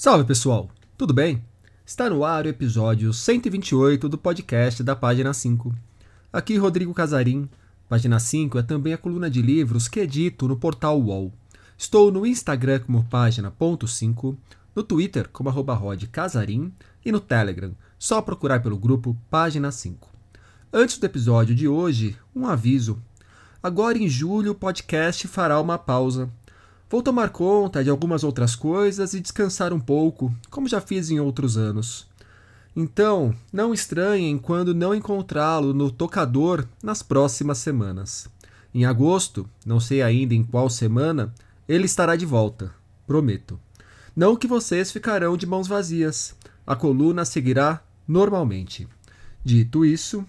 Salve pessoal, tudo bem? Está no ar o episódio 128 do podcast da Página 5. Aqui Rodrigo Casarim. Página 5 é também a coluna de livros que edito no portal UOL. Estou no Instagram como página.5, no Twitter como arroba Casarim e no Telegram, só procurar pelo grupo Página 5. Antes do episódio de hoje, um aviso. Agora em julho o podcast fará uma pausa Vou tomar conta de algumas outras coisas e descansar um pouco, como já fiz em outros anos. Então, não estranhem quando não encontrá-lo no tocador nas próximas semanas. Em agosto, não sei ainda em qual semana, ele estará de volta, prometo. Não que vocês ficarão de mãos vazias. A coluna seguirá normalmente. Dito isso,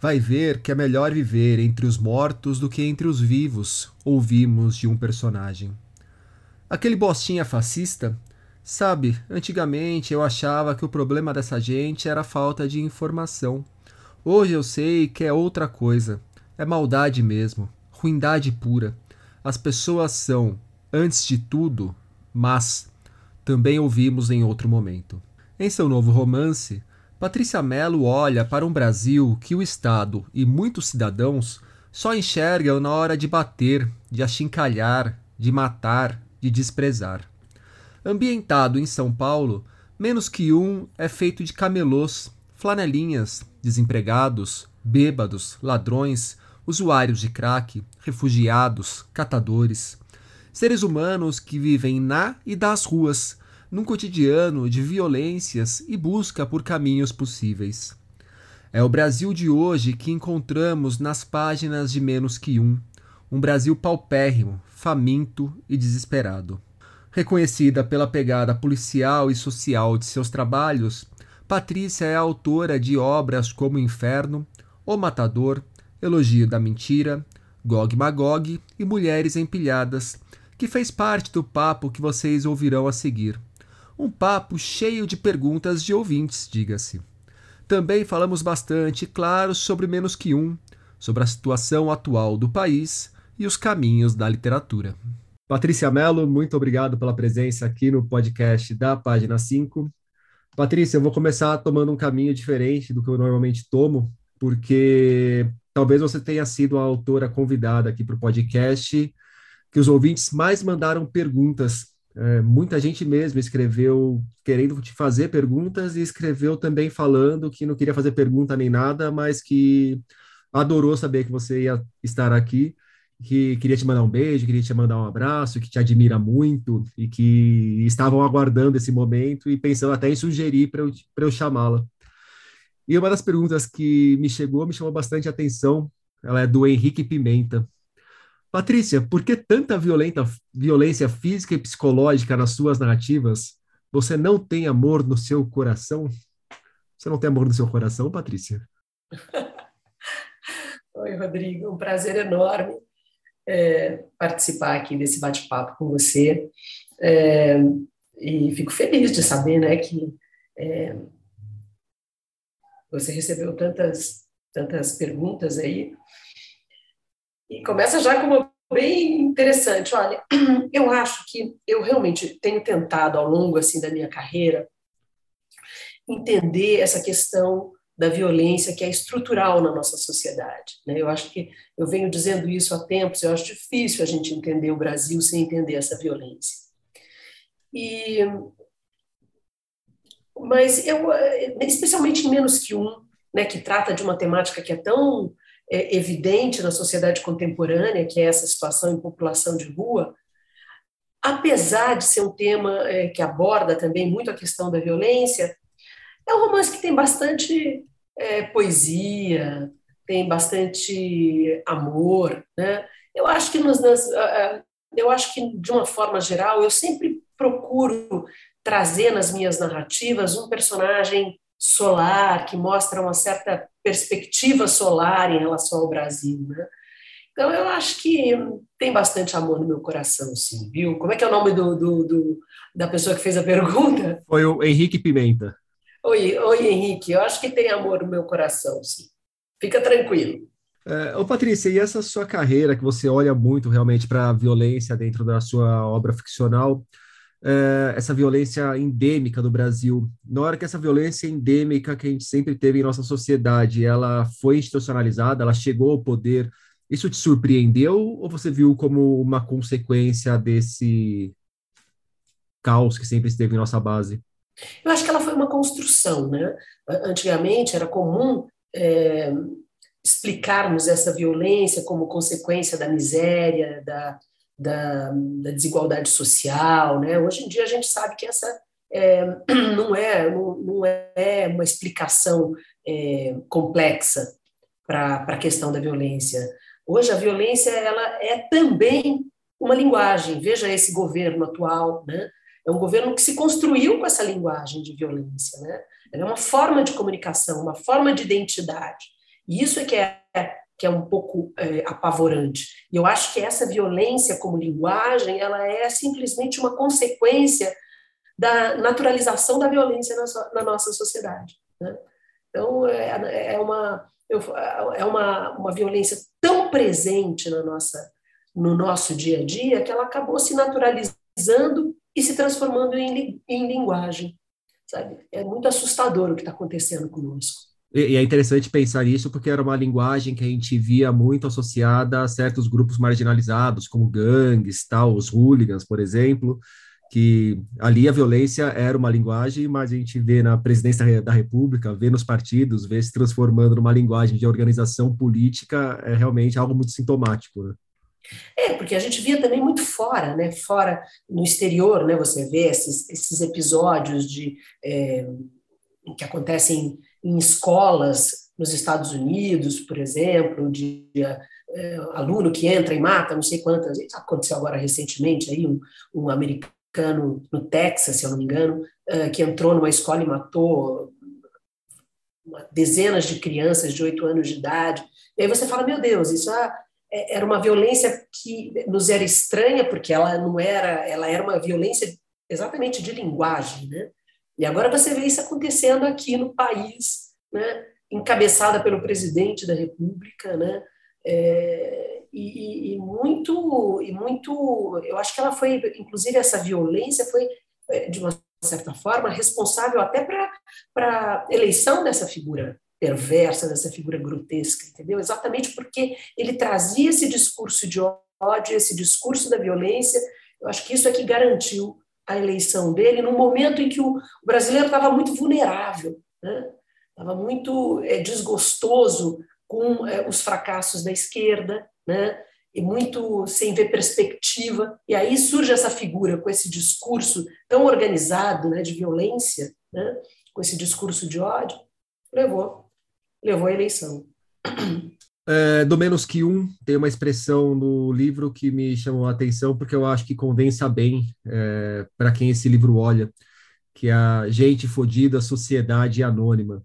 vai ver que é melhor viver entre os mortos do que entre os vivos, ouvimos de um personagem. Aquele bostinha fascista, sabe, antigamente eu achava que o problema dessa gente era a falta de informação. Hoje eu sei que é outra coisa. É maldade mesmo, ruindade pura. As pessoas são, antes de tudo, mas também ouvimos em outro momento. Em seu novo romance, Patrícia Mello olha para um Brasil que o Estado e muitos cidadãos só enxergam na hora de bater, de achincalhar, de matar, de desprezar. Ambientado em São Paulo, menos que um é feito de camelôs, flanelinhas, desempregados, bêbados, ladrões, usuários de crack, refugiados, catadores. Seres humanos que vivem na e das ruas, num cotidiano de violências e busca por caminhos possíveis. É o Brasil de hoje que encontramos nas páginas de Menos que Um, um Brasil paupérrimo, faminto e desesperado. Reconhecida pela pegada policial e social de seus trabalhos, Patrícia é autora de obras como Inferno, O Matador, Elogio da Mentira, Gog Magog e Mulheres Empilhadas, que fez parte do papo que vocês ouvirão a seguir. Um papo cheio de perguntas de ouvintes, diga-se. Também falamos bastante, claro, sobre menos que um, sobre a situação atual do país e os caminhos da literatura. Patrícia Mello, muito obrigado pela presença aqui no podcast da página 5. Patrícia, eu vou começar tomando um caminho diferente do que eu normalmente tomo, porque talvez você tenha sido a autora convidada aqui para o podcast que os ouvintes mais mandaram perguntas. É, muita gente mesmo escreveu querendo te fazer perguntas e escreveu também falando que não queria fazer pergunta nem nada, mas que adorou saber que você ia estar aqui que queria te mandar um beijo, queria te mandar um abraço, que te admira muito e que estavam aguardando esse momento e pensando até em sugerir para eu, eu chamá-la. E uma das perguntas que me chegou me chamou bastante atenção, ela é do Henrique Pimenta. Patrícia, por que tanta violenta, violência física e psicológica nas suas narrativas? Você não tem amor no seu coração? Você não tem amor no seu coração, Patrícia? Oi, Rodrigo, um prazer enorme é, participar aqui desse bate-papo com você. É, e fico feliz de saber né, que é, você recebeu tantas, tantas perguntas aí. E começa já com uma bem interessante. Olha, eu acho que eu realmente tenho tentado ao longo assim da minha carreira entender essa questão da violência que é estrutural na nossa sociedade. Né? Eu acho que eu venho dizendo isso há tempos. Eu acho difícil a gente entender o Brasil sem entender essa violência. E mas eu, especialmente em menos que um, né, que trata de uma temática que é tão é, evidente na sociedade contemporânea, que é essa situação em população de rua, apesar de ser um tema é, que aborda também muito a questão da violência, é um romance que tem bastante é, poesia, tem bastante amor, né? Eu acho que nos, nas, eu acho que de uma forma geral eu sempre procuro trazer nas minhas narrativas um personagem solar que mostra uma certa perspectiva solar em relação ao Brasil, né? Então eu acho que tem bastante amor no meu coração, sim, viu? Como é que é o nome do, do, do da pessoa que fez a pergunta? Foi o Henrique Pimenta. Oi, oi, Henrique. Eu acho que tem amor no meu coração, sim. Fica tranquilo. É, ô Patrícia, e essa sua carreira que você olha muito realmente para a violência dentro da sua obra ficcional, é, essa violência endêmica do Brasil. Na hora que essa violência endêmica que a gente sempre teve em nossa sociedade, ela foi institucionalizada, ela chegou ao poder, isso te surpreendeu ou você viu como uma consequência desse caos que sempre esteve em nossa base? Eu acho que ela foi uma construção, né? Antigamente era comum é, explicarmos essa violência como consequência da miséria, da, da, da, desigualdade social, né? Hoje em dia a gente sabe que essa é, não é não, não, é uma explicação é, complexa para a questão da violência. Hoje a violência ela é também uma linguagem. Veja esse governo atual, né? É um governo que se construiu com essa linguagem de violência, né? Ela é uma forma de comunicação, uma forma de identidade. E isso é que é que é um pouco é, apavorante. E eu acho que essa violência como linguagem, ela é simplesmente uma consequência da naturalização da violência na, so, na nossa sociedade. Né? Então, é, é, uma, é uma, uma violência tão presente na nossa, no nosso dia a dia que ela acabou se naturalizando e se transformando em, em linguagem. Sabe? É muito assustador o que está acontecendo conosco. E, é interessante pensar nisso porque era uma linguagem que a gente via muito associada a certos grupos marginalizados, como gangues, tal, os hooligans, por exemplo, que ali a violência era uma linguagem, mas a gente vê na presidência da República, vê nos partidos, vê se transformando numa linguagem de organização política, é realmente algo muito sintomático. Né? É, porque a gente via também muito fora, né? Fora, no exterior, né? Você vê esses, esses episódios de é, que acontecem em escolas nos Estados Unidos, por exemplo, de é, aluno que entra e mata não sei quantas. Aconteceu agora recentemente aí um, um americano no Texas, se eu não me engano, é, que entrou numa escola e matou dezenas de crianças de oito anos de idade. E aí você fala, meu Deus, isso é, era uma violência que nos era estranha porque ela não era, ela era uma violência exatamente de linguagem, né? E agora você vê isso acontecendo aqui no país, né, encabeçada pelo presidente da República, né, é, e, e, muito, e muito, eu acho que ela foi, inclusive essa violência foi, é, de uma certa forma, responsável até para a eleição dessa figura perversa, dessa figura grotesca, entendeu? Exatamente porque ele trazia esse discurso de ódio, esse discurso da violência, eu acho que isso é que garantiu a eleição dele num momento em que o brasileiro estava muito vulnerável, né? estava muito é, desgostoso com é, os fracassos da esquerda, né? e muito sem ver perspectiva. E aí surge essa figura com esse discurso tão organizado né, de violência, né? com esse discurso de ódio, levou, levou à eleição. É, do menos que um, tem uma expressão no livro que me chamou a atenção, porque eu acho que condensa bem é, para quem esse livro olha, que é a Gente Fodida, Sociedade Anônima.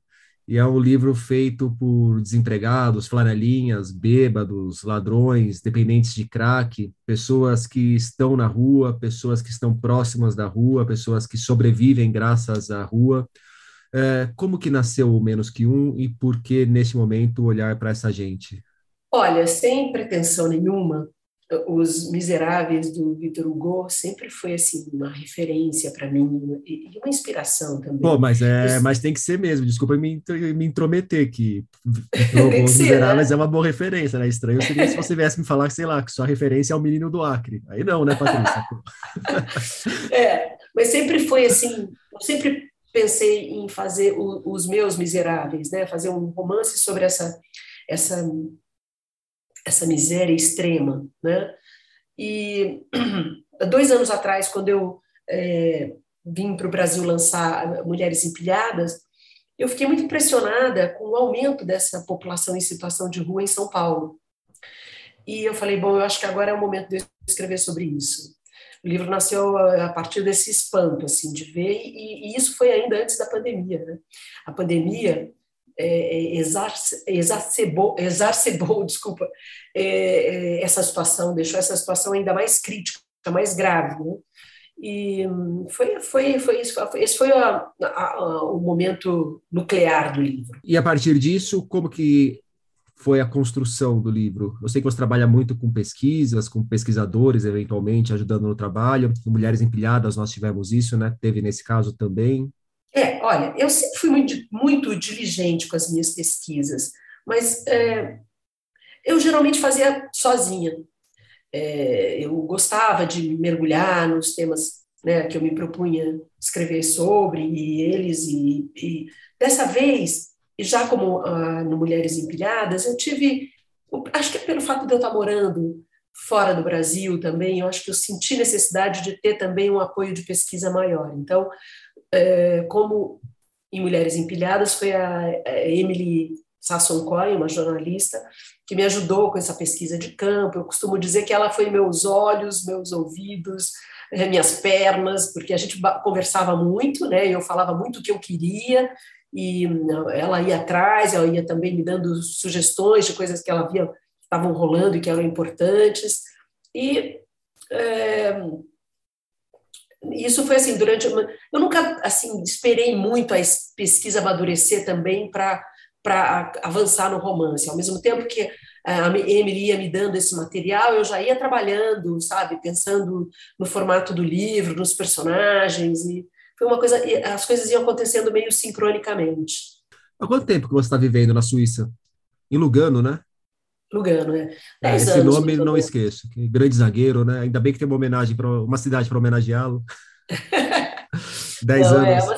E é um livro feito por desempregados, flanelinhas, bêbados, ladrões, dependentes de crack, pessoas que estão na rua, pessoas que estão próximas da rua, pessoas que sobrevivem graças à rua. É, como que nasceu o Menos Que Um e por que, nesse momento, olhar para essa gente? Olha, sem pretensão nenhuma, os Miseráveis do Victor Hugo sempre foi assim uma referência para mim e uma inspiração também. Pô, mas é, mas tem que ser mesmo. Desculpa me, me intrometer que Os Miseráveis né? é uma boa referência, né? Estranho seria se você viesse me falar, sei lá, que sua referência é o Menino do Acre. Aí não, né, Patrícia? é, mas sempre foi assim. Eu sempre pensei em fazer o, os meus miseráveis, né? Fazer um romance sobre essa essa essa miséria extrema, né? E dois anos atrás, quando eu é, vim para o Brasil lançar Mulheres Empilhadas, eu fiquei muito impressionada com o aumento dessa população em situação de rua em São Paulo. E eu falei, bom, eu acho que agora é o momento de eu escrever sobre isso. O livro nasceu a partir desse espanto, assim, de ver, e, e isso foi ainda antes da pandemia, né? A pandemia é, é exacerbou, exacerbou, desculpa, é, é, essa situação, deixou essa situação ainda mais crítica, mais grave, né? E foi, foi, foi isso, esse foi a, a, a, o momento nuclear do livro. E a partir disso, como que foi a construção do livro? Eu sei que você trabalha muito com pesquisas, com pesquisadores, eventualmente, ajudando no trabalho. Mulheres Empilhadas, nós tivemos isso, né? Teve nesse caso também. É, olha, eu sempre fui muito, muito diligente com as minhas pesquisas, mas é, eu geralmente fazia sozinha. É, eu gostava de mergulhar nos temas né, que eu me propunha escrever sobre, e eles, e, e dessa vez já como ah, no Mulheres Empilhadas, eu tive, acho que pelo fato de eu estar morando fora do Brasil também, eu acho que eu senti necessidade de ter também um apoio de pesquisa maior. Então, é, como em Mulheres Empilhadas, foi a, a Emily Sasson Coy, uma jornalista, que me ajudou com essa pesquisa de campo. Eu costumo dizer que ela foi meus olhos, meus ouvidos, eh, minhas pernas, porque a gente conversava muito, né? Eu falava muito o que eu queria e ela ia atrás, ela ia também me dando sugestões de coisas que ela via estavam rolando e que eram importantes. E é, isso foi assim durante uma, eu nunca assim esperei muito a pesquisa amadurecer também para para avançar no romance ao mesmo tempo que a Emily ia me dando esse material eu já ia trabalhando sabe pensando no formato do livro nos personagens e foi uma coisa, as coisas iam acontecendo meio sincronicamente. Há quanto tempo que você está vivendo na Suíça? Em Lugano, né? Lugano, é. é esse anos, nome não esqueço. Grande zagueiro, né? Ainda bem que tem uma homenagem para uma cidade para homenageá-lo. Dez não, é anos. É uma,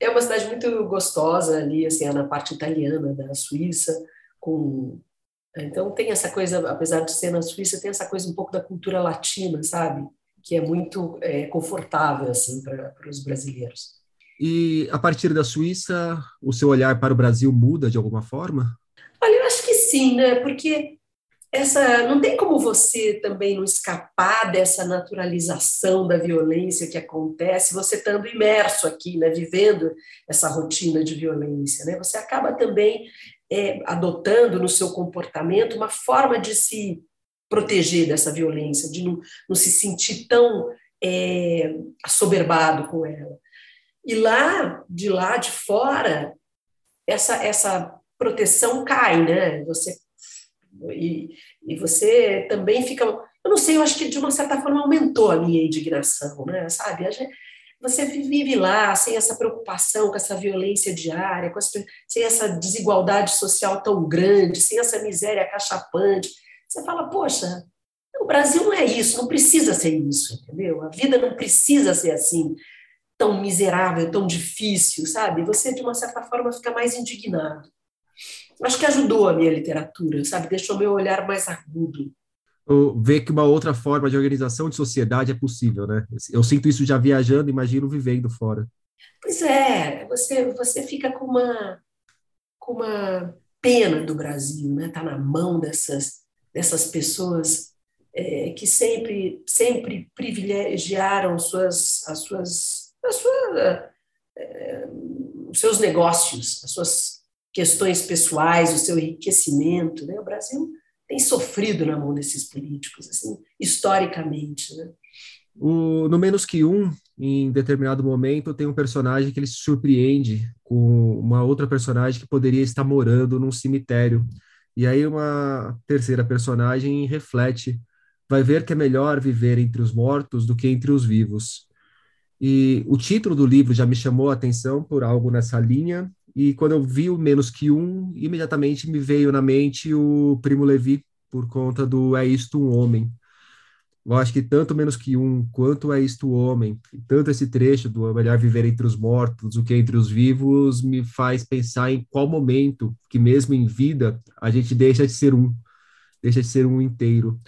é uma cidade muito gostosa ali, assim, é na parte italiana da Suíça, com então tem essa coisa, apesar de ser na Suíça, tem essa coisa um pouco da cultura latina, sabe? Que é muito é, confortável assim para os brasileiros. E a partir da Suíça, o seu olhar para o Brasil muda de alguma forma? Olha, eu acho que sim, né? Porque essa não tem como você também não escapar dessa naturalização da violência que acontece, você estando imerso aqui, né, vivendo essa rotina de violência, né? Você acaba também é, adotando no seu comportamento uma forma de se proteger dessa violência, de não, não se sentir tão é, assoberbado com ela. E lá, de lá de fora, essa, essa proteção cai, né? Você, e, e você também fica. Eu não sei, eu acho que de uma certa forma aumentou a minha indignação, né? Sabe? Você vive lá sem essa preocupação com essa violência diária, com sem essa desigualdade social tão grande, sem essa miséria cachapante você fala, poxa, o Brasil não é isso, não precisa ser isso, entendeu? A vida não precisa ser assim, tão miserável, tão difícil, sabe? Você, de uma certa forma, fica mais indignado. Acho que ajudou a minha literatura, sabe? Deixou meu olhar mais agudo. Ver que uma outra forma de organização de sociedade é possível, né? Eu sinto isso já viajando, imagino vivendo fora. Pois é, você, você fica com uma, com uma pena do Brasil, né? Tá na mão dessas dessas pessoas é, que sempre sempre privilegiaram suas as suas as sua, é, os seus negócios, as suas questões pessoais, o seu enriquecimento, né? O Brasil tem sofrido na mão desses políticos, assim, historicamente, né? O, no Menos Que Um, em determinado momento, tem um personagem que ele se surpreende com uma outra personagem que poderia estar morando num cemitério e aí uma terceira personagem reflete, vai ver que é melhor viver entre os mortos do que entre os vivos. E o título do livro já me chamou a atenção por algo nessa linha, e quando eu vi o Menos Que Um, imediatamente me veio na mente o Primo Levi, por conta do É Isto um Homem, eu acho que tanto menos que um, quanto é isto o homem, tanto esse trecho do é melhor viver entre os mortos do que entre os vivos, me faz pensar em qual momento que mesmo em vida a gente deixa de ser um, deixa de ser um inteiro.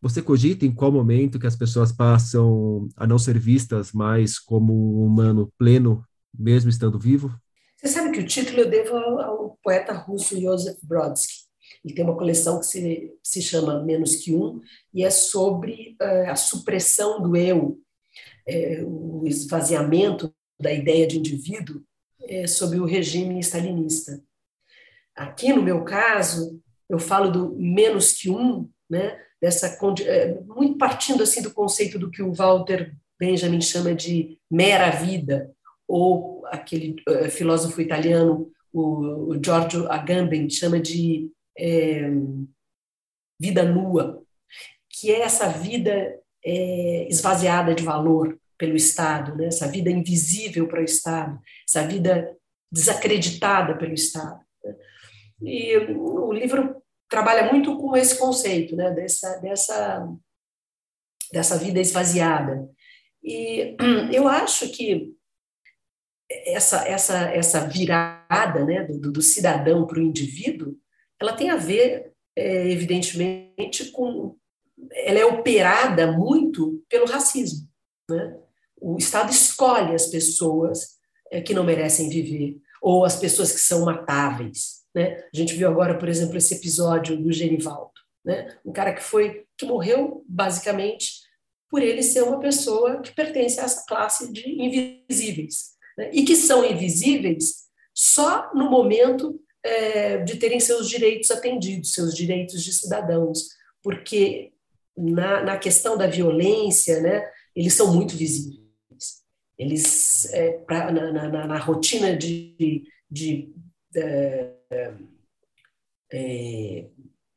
Você cogita em qual momento que as pessoas passam a não ser vistas mais como um humano pleno, mesmo estando vivo? Você sabe que o título eu devo ao, ao poeta russo Joseph Brodsky ele tem uma coleção que se, se chama Menos que Um, e é sobre uh, a supressão do eu, é, o esvaziamento da ideia de indivíduo é, sob o regime stalinista. Aqui, no meu caso, eu falo do menos que um, né, dessa, muito partindo assim do conceito do que o Walter Benjamin chama de mera vida, ou aquele uh, filósofo italiano, o, o Giorgio Agamben, chama de é, vida nua, que é essa vida é, esvaziada de valor pelo Estado, né? essa vida invisível para o Estado, essa vida desacreditada pelo Estado. Né? E o livro trabalha muito com esse conceito, né? dessa, dessa, dessa vida esvaziada. E eu acho que essa, essa, essa virada né, do, do cidadão para o indivíduo, ela tem a ver, é, evidentemente, com. Ela é operada muito pelo racismo. Né? O Estado escolhe as pessoas é, que não merecem viver, ou as pessoas que são matáveis. Né? A gente viu agora, por exemplo, esse episódio do Genivaldo, né? um cara que foi que morreu basicamente por ele ser uma pessoa que pertence a essa classe de invisíveis né? e que são invisíveis só no momento é, de terem seus direitos atendidos, seus direitos de cidadãos, porque na, na questão da violência, né, eles são muito visíveis. Eles, é, pra, na, na, na, rotina de, de, de, é, é,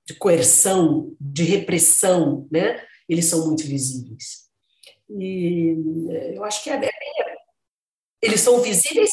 de coerção, de repressão, né, eles são muito visíveis. E é, eu acho que é, é eles são visíveis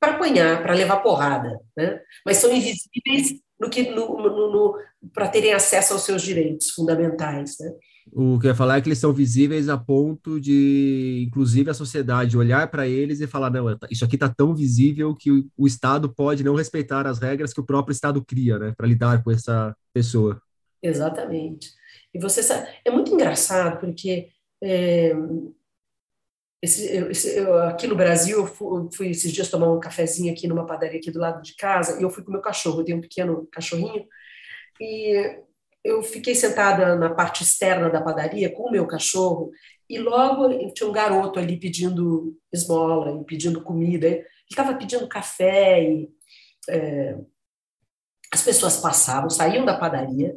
para apanhar, para levar porrada, né? mas são invisíveis no que no, no, no para terem acesso aos seus direitos fundamentais. Né? O que eu ia falar é que eles são visíveis a ponto de, inclusive, a sociedade olhar para eles e falar: não, isso aqui está tão visível que o, o, Estado pode não respeitar as regras que o próprio Estado cria, né, para lidar com essa pessoa. Exatamente. E você sabe, é muito engraçado porque é, esse, esse, eu, aqui no Brasil, eu fui, fui, esses dias tomar um cafezinho aqui numa padaria aqui do lado de casa, e eu fui com meu cachorro, eu tenho um pequeno cachorrinho, e eu fiquei sentada na parte externa da padaria com o meu cachorro, e logo tinha um garoto ali pedindo esmola, e pedindo comida, ele estava pedindo café, e é, as pessoas passavam, saíam da padaria,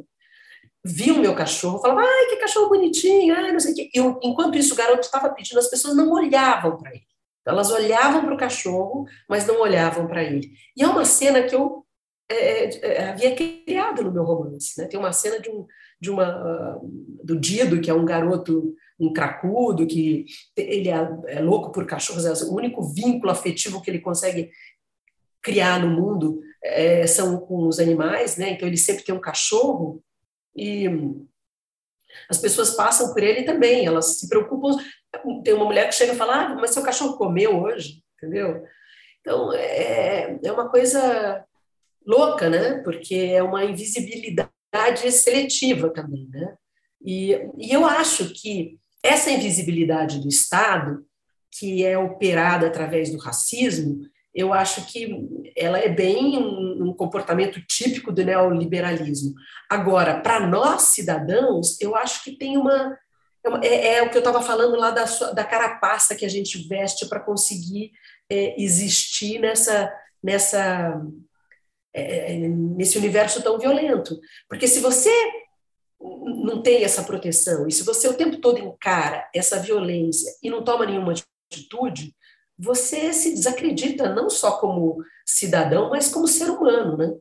viam meu cachorro, falavam, ai, que cachorro bonitinho, ai, não sei o quê. Eu, enquanto isso, o garoto estava pedindo, as pessoas não olhavam para ele. Elas olhavam para o cachorro, mas não olhavam para ele. E é uma cena que eu é, é, é, havia criado no meu romance. Né? Tem uma cena de, um, de uma, uh, do Dido, que é um garoto, um cracudo, que ele é, é louco por cachorros, é o único vínculo afetivo que ele consegue criar no mundo é, são com os animais, né? então ele sempre tem um cachorro, e as pessoas passam por ele também, elas se preocupam. Tem uma mulher que chega e fala: ah, mas seu cachorro comeu hoje, entendeu? Então, é, é uma coisa louca, né? Porque é uma invisibilidade seletiva também, né? E, e eu acho que essa invisibilidade do Estado, que é operada através do racismo, eu acho que ela é bem um, comportamento típico do neoliberalismo. Agora, para nós cidadãos, eu acho que tem uma. É, é, é o que eu estava falando lá da, da carapaça que a gente veste para conseguir é, existir nessa, nessa, é, nesse universo tão violento. Porque se você não tem essa proteção, e se você o tempo todo encara essa violência e não toma nenhuma atitude, você se desacredita não só como cidadão, mas como ser humano, né?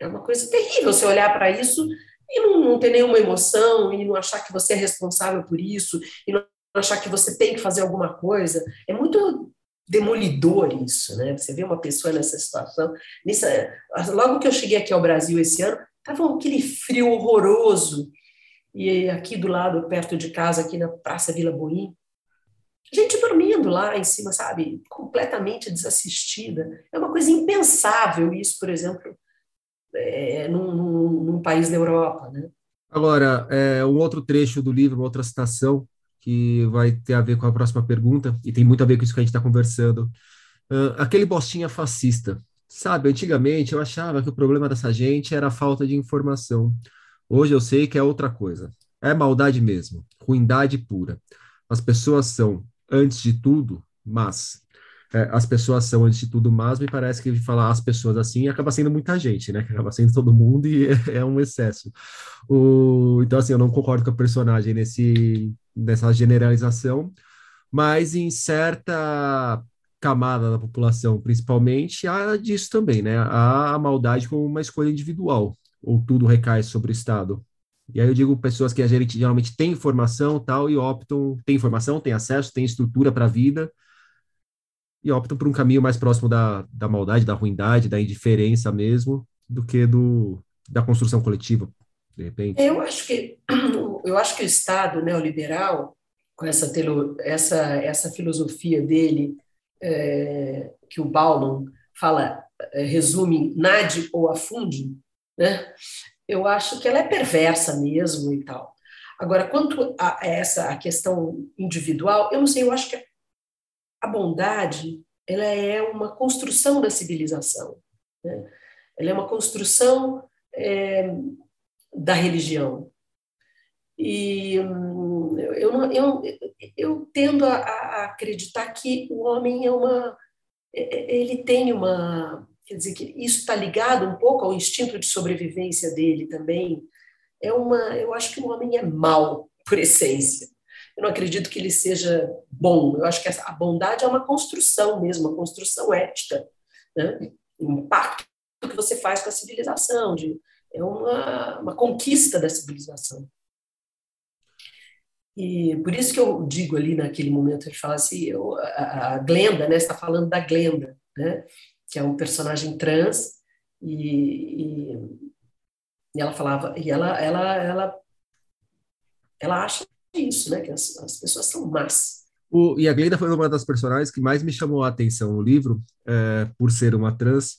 É uma coisa terrível você olhar para isso e não, não, ter nenhuma emoção, e não achar que você é responsável por isso, e não achar que você tem que fazer alguma coisa. É muito demolidor isso, né? Você vê uma pessoa nessa situação. Nessa, logo que eu cheguei aqui ao Brasil esse ano, estava aquele frio horroroso. E aqui do lado, perto de casa, aqui na Praça Vila Boim, gente dormindo lá em cima, sabe? Completamente desassistida. É uma coisa impensável isso, por exemplo, é, num, num, num, país da Europa, né? Agora, é, um outro trecho do livro, outra citação, que vai ter a ver com a próxima pergunta, e tem muito a ver com isso que a gente está conversando. Uh, aquele bostinha fascista. Sabe, antigamente eu achava que o problema dessa gente era a falta de informação. Hoje eu sei que é outra coisa. É maldade mesmo, ruindade pura. As pessoas são antes de tudo, mas é, as pessoas são antes de tudo mas, me parece que falar as pessoas assim acaba sendo muita gente, né? Acaba sendo todo mundo e é, é um excesso. O, então, assim, eu não concordo com a personagem nesse, nessa generalização, mas em certa camada da população, principalmente, há disso também, né? Há a maldade como uma escolha individual, ou tudo recai sobre o Estado. E aí eu digo pessoas que geralmente tem informação tal e optam, tem informação, tem acesso, tem estrutura para a vida e optam por um caminho mais próximo da, da maldade, da ruindade, da indiferença mesmo, do que do da construção coletiva, de repente. Eu acho que eu acho que o Estado neoliberal com essa essa essa filosofia dele é, que o Bauman fala é, resume nade ou afunde, né? Eu acho que ela é perversa mesmo e tal. Agora, quanto a essa a questão individual, eu não sei, eu acho que a bondade ela é uma construção da civilização. Né? Ela é uma construção é, da religião. E eu, eu, eu tendo a, a acreditar que o homem é uma. É, ele tem uma Quer dizer que isso está ligado um pouco ao instinto de sobrevivência dele também. É uma, eu acho que o homem é mau por essência. Eu não acredito que ele seja bom. Eu acho que a bondade é uma construção mesmo, uma construção ética, né? um impacto que você faz com a civilização, de, é uma, uma conquista da civilização. E por isso que eu digo ali naquele momento, ele fala assim, eu, a, a Glenda, né, está falando da Glenda, né? Que é um personagem trans, e, e, e ela falava, e ela, ela, ela, ela acha isso, né, que as, as pessoas são más. O, e a Glenda foi uma das personagens que mais me chamou a atenção no livro, é, por ser uma trans,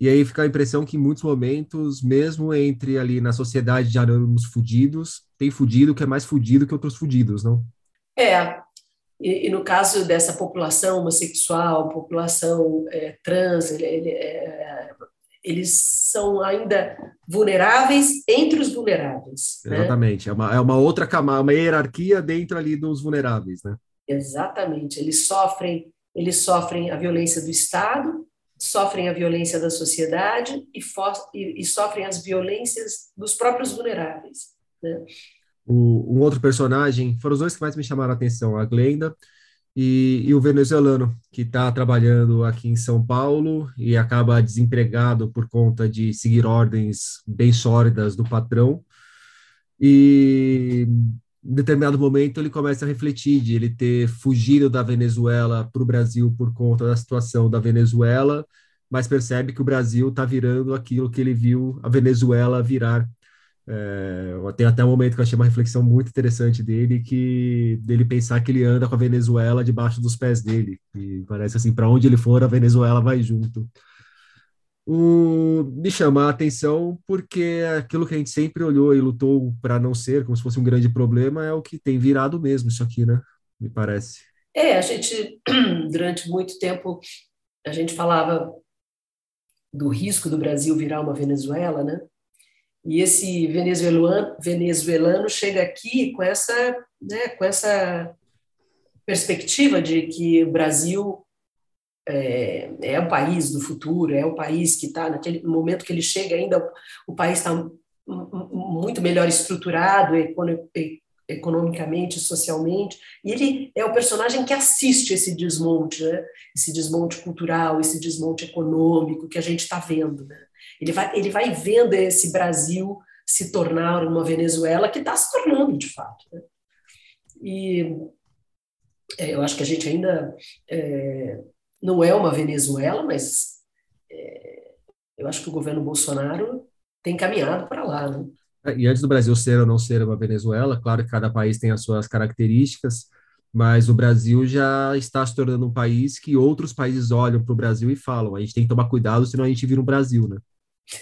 e aí fica a impressão que em muitos momentos, mesmo entre ali na sociedade de anônimos fudidos, tem fudido que é mais fudido que outros fudidos, não? É, e, e, no caso dessa população homossexual, população é, trans, ele, ele, é, eles são ainda vulneráveis entre os vulneráveis. Né? Exatamente, né? é, uma, é uma outra camada, uma hierarquia dentro ali dos vulneráveis, né? Exatamente, eles sofrem, eles sofrem a violência do Estado, sofrem a violência da sociedade e, e, e sofrem as violências dos próprios vulneráveis. Né? O, um outro personagem, foram os dois que mais me chamaram a atenção, a Glenda e, e o venezuelano, que está trabalhando aqui em São Paulo e acaba desempregado por conta de seguir ordens bem sólidas do patrão. E em determinado momento ele começa a refletir de ele ter fugido da Venezuela para o Brasil por conta da situação da Venezuela, mas percebe que o Brasil está virando aquilo que ele viu a Venezuela virar é, tem até um momento que eu achei uma reflexão muito interessante dele, que dele pensar que ele anda com a Venezuela debaixo dos pés dele. E parece assim, para onde ele for, a Venezuela vai junto. Um, me chama a atenção porque aquilo que a gente sempre olhou e lutou para não ser, como se fosse um grande problema, é o que tem virado mesmo isso aqui, né? Me parece. É, a gente, durante muito tempo, a gente falava do risco do Brasil virar uma Venezuela, né? E esse venezuelano, venezuelano chega aqui com essa, né, com essa perspectiva de que o Brasil é, é, o país do futuro, é o país que está, naquele momento que ele chega ainda, o país está muito melhor estruturado economicamente, socialmente, e ele é o personagem que assiste esse desmonte, né? esse desmonte cultural, esse desmonte econômico que a gente está vendo. Né? Ele vai, ele vai vendo esse Brasil se tornar uma Venezuela que está se tornando, de fato. Né? E é, eu acho que a gente ainda é, não é uma Venezuela, mas é, eu acho que o governo Bolsonaro tem caminhado para lá. Né? E antes do Brasil ser ou não ser uma Venezuela, claro que cada país tem as suas características, mas o Brasil já está se tornando um país que outros países olham para o Brasil e falam: a gente tem que tomar cuidado, senão a gente vira um Brasil, né?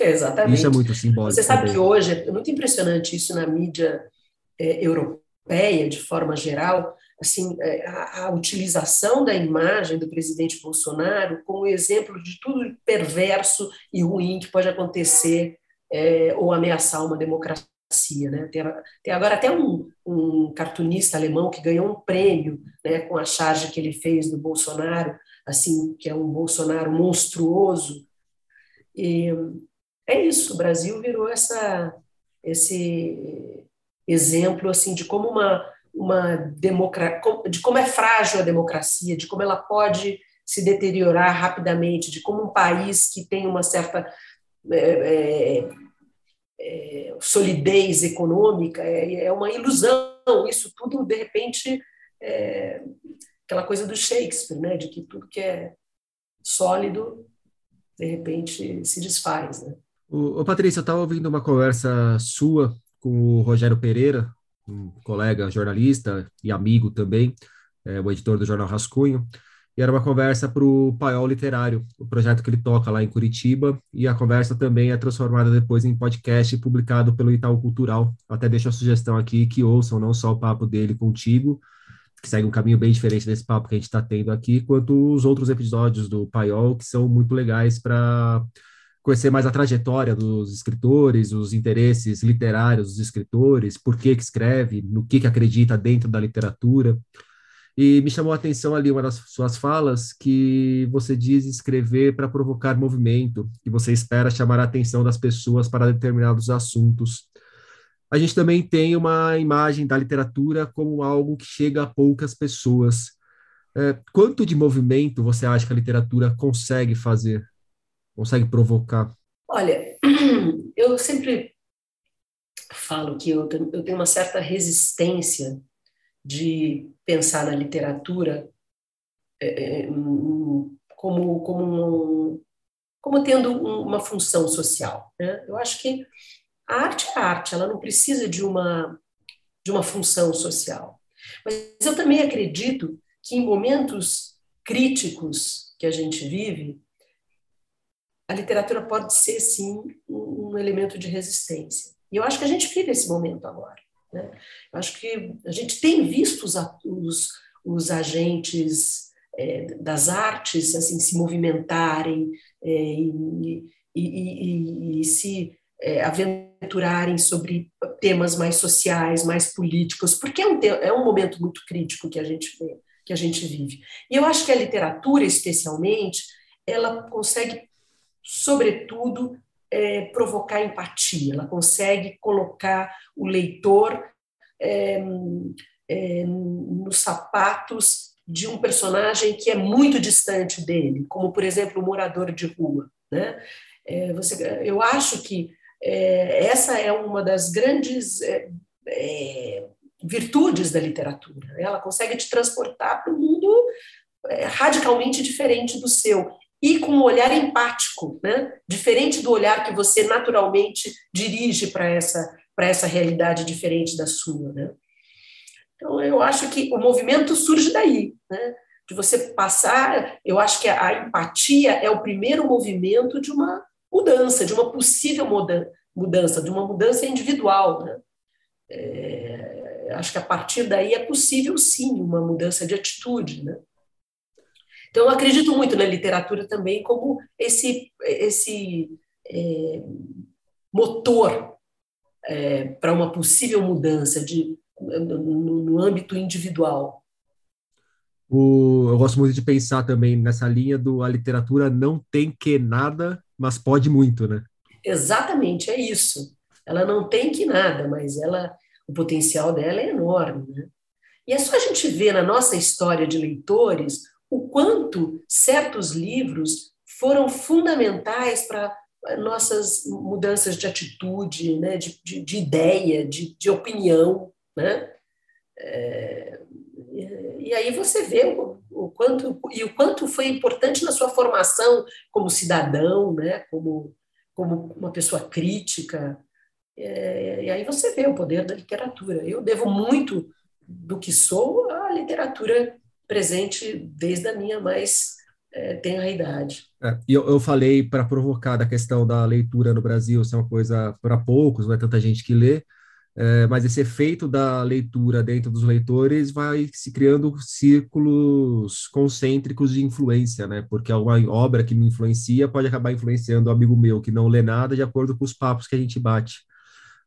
Exatamente. Isso é muito simbólico. Você sabe também. que hoje é muito impressionante isso na mídia é, europeia, de forma geral, assim, é, a, a, utilização da imagem do presidente Bolsonaro como exemplo de tudo perverso e ruim que pode acontecer é, ou ameaçar uma democracia. Né? Tem, tem agora até um, um cartunista alemão que ganhou um prêmio né, com a charge que ele fez do Bolsonaro, assim, que é um Bolsonaro monstruoso. E é isso, o Brasil virou essa, esse exemplo assim de como uma, uma democracia, de como é frágil a democracia, de como ela pode se deteriorar rapidamente, de como um país que tem uma certa é, é, é, solidez econômica é, é, uma ilusão. Isso tudo, de repente, é aquela coisa do Shakespeare, né? de que tudo que é sólido, de repente, se desfaz. Né? O Patrícia, eu estava ouvindo uma conversa sua com o Rogério Pereira, um colega jornalista e amigo também, é, o editor do jornal Rascunho, e era uma conversa para o Paiol Literário, o projeto que ele toca lá em Curitiba, e a conversa também é transformada depois em podcast publicado pelo Itaú Cultural. Até deixo a sugestão aqui que ouçam não só o papo dele contigo, que segue um caminho bem diferente desse papo que a gente está tendo aqui, quanto os outros episódios do Paiol, que são muito legais para conhecer mais a trajetória dos escritores, os interesses literários dos escritores, por que que escreve, no que que acredita dentro da literatura. E me chamou a atenção ali uma das suas falas que você diz escrever para provocar movimento, que você espera chamar a atenção das pessoas para determinados assuntos. A gente também tem uma imagem da literatura como algo que chega a poucas pessoas. É, quanto de movimento você acha que a literatura consegue fazer? Consegue provocar? Olha, eu sempre falo que eu, tenho uma certa resistência de pensar na literatura é, é como, como, como tendo uma função social. Né? Eu acho que a arte é arte, ela não precisa de uma, de uma função social. Mas eu também acredito que em momentos críticos que a gente vive, a literatura pode ser, sim, um elemento de resistência. E eu acho que a gente vive esse momento agora. Né? Eu acho que a gente tem visto os, os, os agentes é, das artes assim se movimentarem é, e, e, e, e, se é, aventurarem sobre temas mais sociais, mais políticos, porque é um, é um momento muito crítico que a gente vê, que a gente vive. E eu acho que a literatura, especialmente, ela consegue sobretudo, é, provocar empatia, ela consegue colocar o leitor é, é, nos sapatos de um personagem que é muito distante dele, como, por exemplo, o morador de rua. Né? É, você, eu acho que é, essa é uma das grandes é, virtudes da literatura. Né? Ela consegue te transportar para um mundo radicalmente diferente do seu e com um olhar empático, né? diferente do olhar que você naturalmente dirige para essa, essa realidade diferente da sua. Né? Então, eu acho que o movimento surge daí, né? de você passar. Eu acho que a, empatia é o primeiro movimento de uma mudança, de uma possível mudança, de uma mudança individual. Né? É, acho que a partir daí é possível, sim, uma mudança de atitude. Né? Então, eu acredito muito na literatura também como esse, esse é, motor é, para uma possível mudança de, no, no âmbito individual. O, eu gosto muito de pensar também nessa linha do a literatura não tem que nada, mas pode muito, né? Exatamente, é isso. Ela não tem que nada, mas ela, o potencial dela é enorme, né? E é só a gente ver na nossa história de leitores o quanto certos livros foram fundamentais para nossas mudanças de atitude, né, de, de, de ideia, de, de, opinião, né? É, e, aí você vê o, o, quanto e o quanto foi importante na sua formação como cidadão, né? Como como uma pessoa crítica. É, e aí você vê o poder da literatura. Eu devo muito do que sou à literatura presente desde a minha mais é, tenra idade. É, eu, eu falei para provocar da questão da leitura no Brasil ser uma coisa para poucos, não é tanta gente que lê, é, mas esse efeito da leitura dentro dos leitores vai se criando círculos concêntricos de influência, né? Porque uma obra que me influencia pode acabar influenciando um amigo meu que não lê nada de acordo com os papos que a gente bate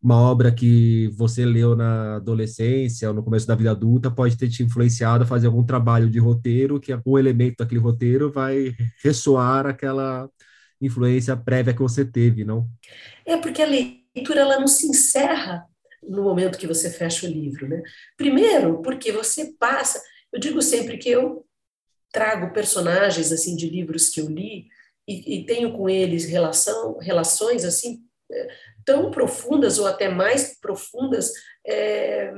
uma obra que você leu na adolescência ou no começo da vida adulta pode ter te influenciado a fazer algum trabalho de roteiro que algum elemento daquele roteiro vai ressoar aquela influência prévia que você teve, não? É porque a leitura ela não se encerra no momento que você fecha o livro, né? Primeiro, porque você passa, eu digo sempre que eu trago personagens assim de livros que eu li e, e tenho com eles relação, relações assim tão profundas ou até mais profundas é,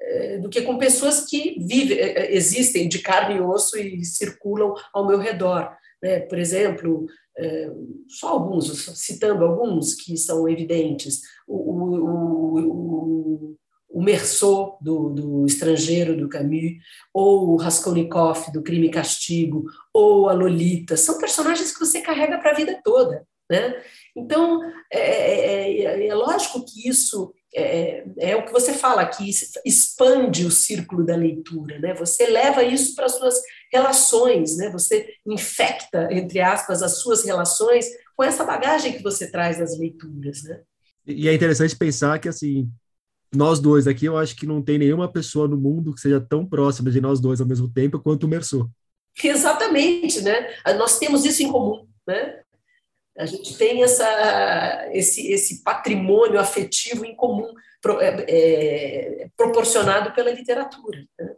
é, do que com pessoas que vivem, é, é, existem de carne e osso e circulam ao meu redor. Né? Por exemplo, é, só alguns, citando alguns que são evidentes, o, o, o, o Merceau, do, do Estrangeiro, do Camus, ou o Raskolnikov, do Crime e Castigo, ou a Lolita, são personagens que você carrega para a vida toda. Né? Então, é, é, é, é lógico que isso é, é, o que você fala, que expande o círculo da leitura, né? Você leva isso para as suas relações, né? Você infecta, entre aspas, as suas relações com essa bagagem que você traz das leituras, né? E é interessante pensar que, assim, nós dois aqui, eu acho que não tem nenhuma pessoa no mundo que seja tão próxima de nós dois ao mesmo tempo quanto o Merceau. Exatamente, né? Nós temos isso em comum, né? A gente tem essa, esse, esse patrimônio afetivo em comum pro, é, é, proporcionado pela literatura. Né?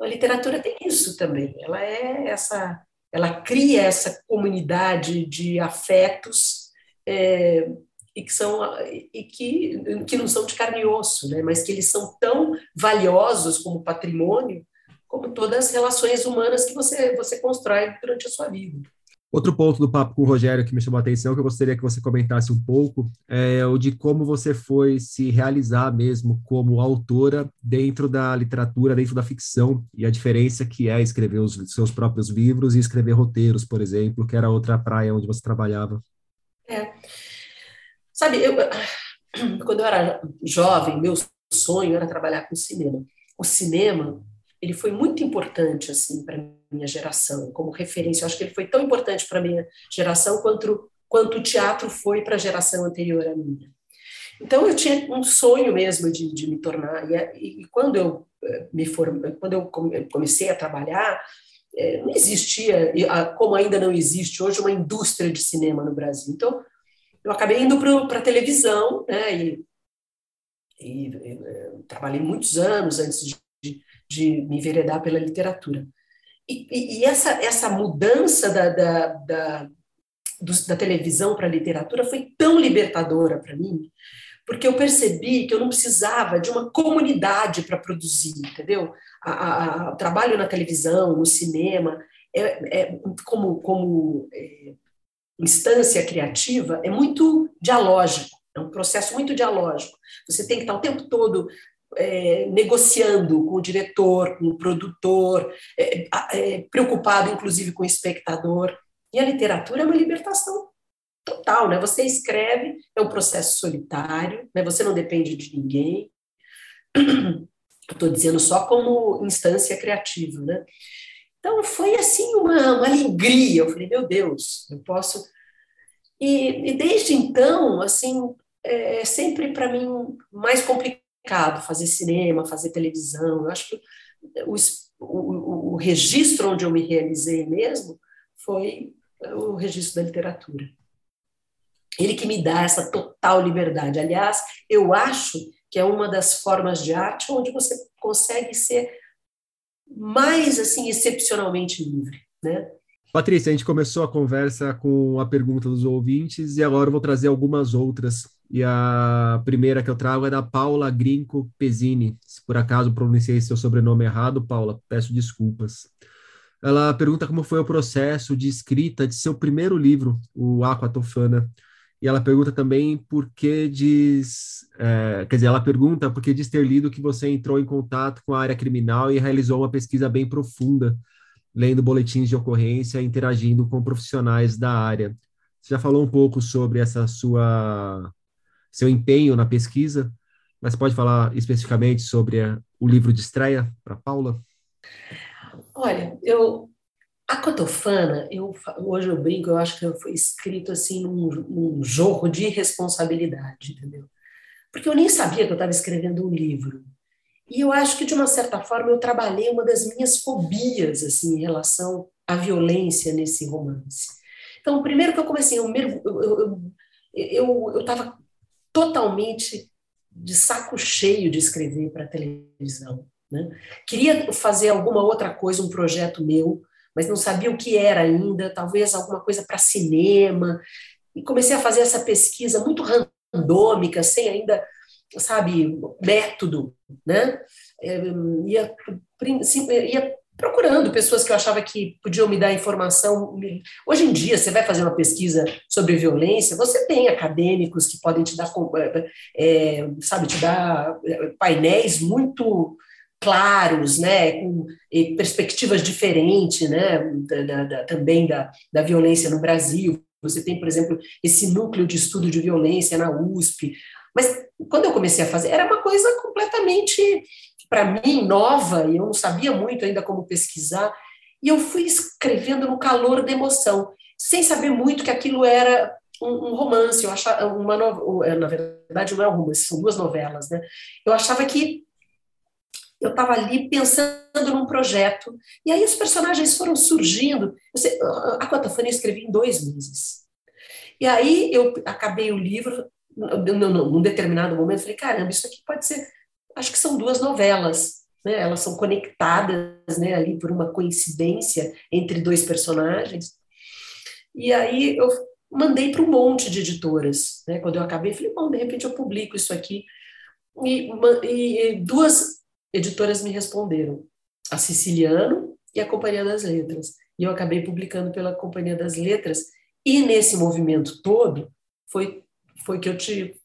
A literatura tem isso também. Ela é essa, ela cria essa comunidade de afetos é, e que são e que, que não são de carne e osso, né? Mas que eles são tão valiosos como patrimônio como todas as relações humanas que você você constrói durante a sua vida. Outro ponto do papo com o Rogério que me chamou a atenção, que eu gostaria que você comentasse um pouco, é o de como você foi se realizar mesmo como autora dentro da literatura, dentro da ficção, e a diferença que é escrever os seus próprios livros e escrever roteiros, por exemplo, que era outra praia onde você trabalhava. É. Sabe, eu, quando eu era jovem, meu sonho era trabalhar com cinema. O cinema, ele foi muito importante assim para minha geração, como referência. Eu acho que ele foi tão importante para a minha geração quanto, quanto o teatro foi para a geração anterior à minha. Então, eu tinha um sonho mesmo de, de me tornar. E, e, quando eu eh, me formei, quando eu comecei a trabalhar, eh, não existia, como ainda não existe hoje, uma indústria de cinema no Brasil. Então, eu acabei indo para a televisão, né? E, e, eh, trabalhei muitos anos antes de, de me enveredar pela literatura. E, e essa, essa mudança da, da, da, do, da televisão para a literatura foi tão libertadora para mim, porque eu percebi que eu não precisava de uma comunidade para produzir, entendeu? A, a, o trabalho na televisão, no cinema, é, é como, como é, instância criativa, é muito dialógico, é um processo muito dialógico. Você tem que estar o tempo todo é, negociando com o diretor, com o produtor, é, é, preocupado inclusive com o espectador. E a literatura é uma libertação total, né? Você escreve, é um processo solitário, né? Você não depende de ninguém. Estou dizendo só como instância criativa, né? Então foi assim uma, uma alegria. Eu falei, meu Deus, eu posso. E, e desde então, assim, é sempre para mim mais complicado complicado fazer cinema, fazer televisão. Eu acho que o, o, o registro onde eu me realizei mesmo foi o registro da literatura. Ele que me dá essa total liberdade. Aliás, eu acho que é uma das formas de arte onde você consegue ser mais assim excepcionalmente livre, né? Patrícia, a gente começou a conversa com a pergunta dos ouvintes e agora eu vou trazer algumas outras e a primeira que eu trago é da Paula Grinco Pesini. Se por acaso pronunciei seu sobrenome errado, Paula, peço desculpas. Ela pergunta como foi o processo de escrita de seu primeiro livro, o Aquatofana. E ela pergunta também por que diz. É, quer dizer, ela pergunta por que diz ter lido que você entrou em contato com a área criminal e realizou uma pesquisa bem profunda, lendo boletins de ocorrência e interagindo com profissionais da área. Você já falou um pouco sobre essa sua seu empenho na pesquisa, mas pode falar especificamente sobre a, o livro de estreia para Paula? Olha, eu a Cotofana, eu hoje eu brinco, eu acho que foi escrito assim num, num jorro de responsabilidade, entendeu? Porque eu nem sabia que eu estava escrevendo um livro. E eu acho que de uma certa forma eu trabalhei uma das minhas fobias assim em relação à violência nesse romance. Então, primeiro que eu comecei, eu eu estava totalmente de saco cheio de escrever para televisão. Né? Queria fazer alguma outra coisa, um projeto meu, mas não sabia o que era ainda, talvez alguma coisa para cinema. E comecei a fazer essa pesquisa muito randômica, sem ainda, sabe, método, né? É, ia, ia procurando pessoas que eu achava que podiam me dar informação. Hoje em dia, você vai fazer uma pesquisa sobre violência, você tem acadêmicos que podem te dar, é, sabe, te dar é, painéis muito claros, né, com perspectivas diferentes, né, da, da, também da, da violência no Brasil. Você tem, por exemplo, esse núcleo de estudo de violência na USP. Mas quando eu comecei a fazer, era uma coisa completamente para mim, nova, e eu não sabia muito ainda como pesquisar, e eu fui escrevendo no calor da emoção, sem saber muito que aquilo era um, um romance, eu achava, uma é, na verdade não é um romance, são duas novelas, né? Eu achava que eu estava ali pensando num projeto, e aí os personagens foram surgindo. Sei, a Quatafania eu escrevi em dois meses. E aí eu acabei o livro, num determinado momento, falei, caramba, isso aqui pode ser acho que são duas novelas, né? Elas são conectadas, né, ali por uma coincidência entre dois personagens. E aí eu mandei para um monte de editoras, né? Quando eu acabei, falei, bom, de repente eu publico isso aqui. E, e duas editoras me responderam, a Siciliano e a Companhia das Letras. E eu acabei publicando pela Companhia das Letras. E nesse movimento todo foi foi que eu te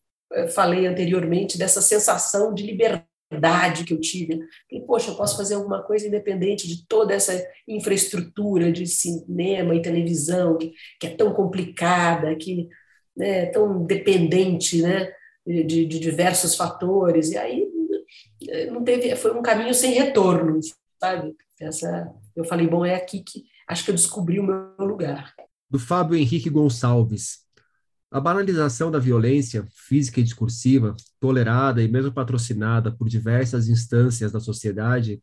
falei anteriormente, dessa sensação de liberdade que eu tive. E, poxa, eu posso fazer alguma coisa independente de toda essa infraestrutura de cinema e televisão, que, que é tão complicada, que né, é tão dependente né, de, de diversos fatores. E aí não teve, foi um caminho sem retorno, sabe? Essa, eu falei, bom, é aqui que acho que eu descobri o meu lugar. Do Fábio Henrique Gonçalves. A banalização da violência física e discursiva, tolerada e mesmo patrocinada por diversas instâncias da sociedade,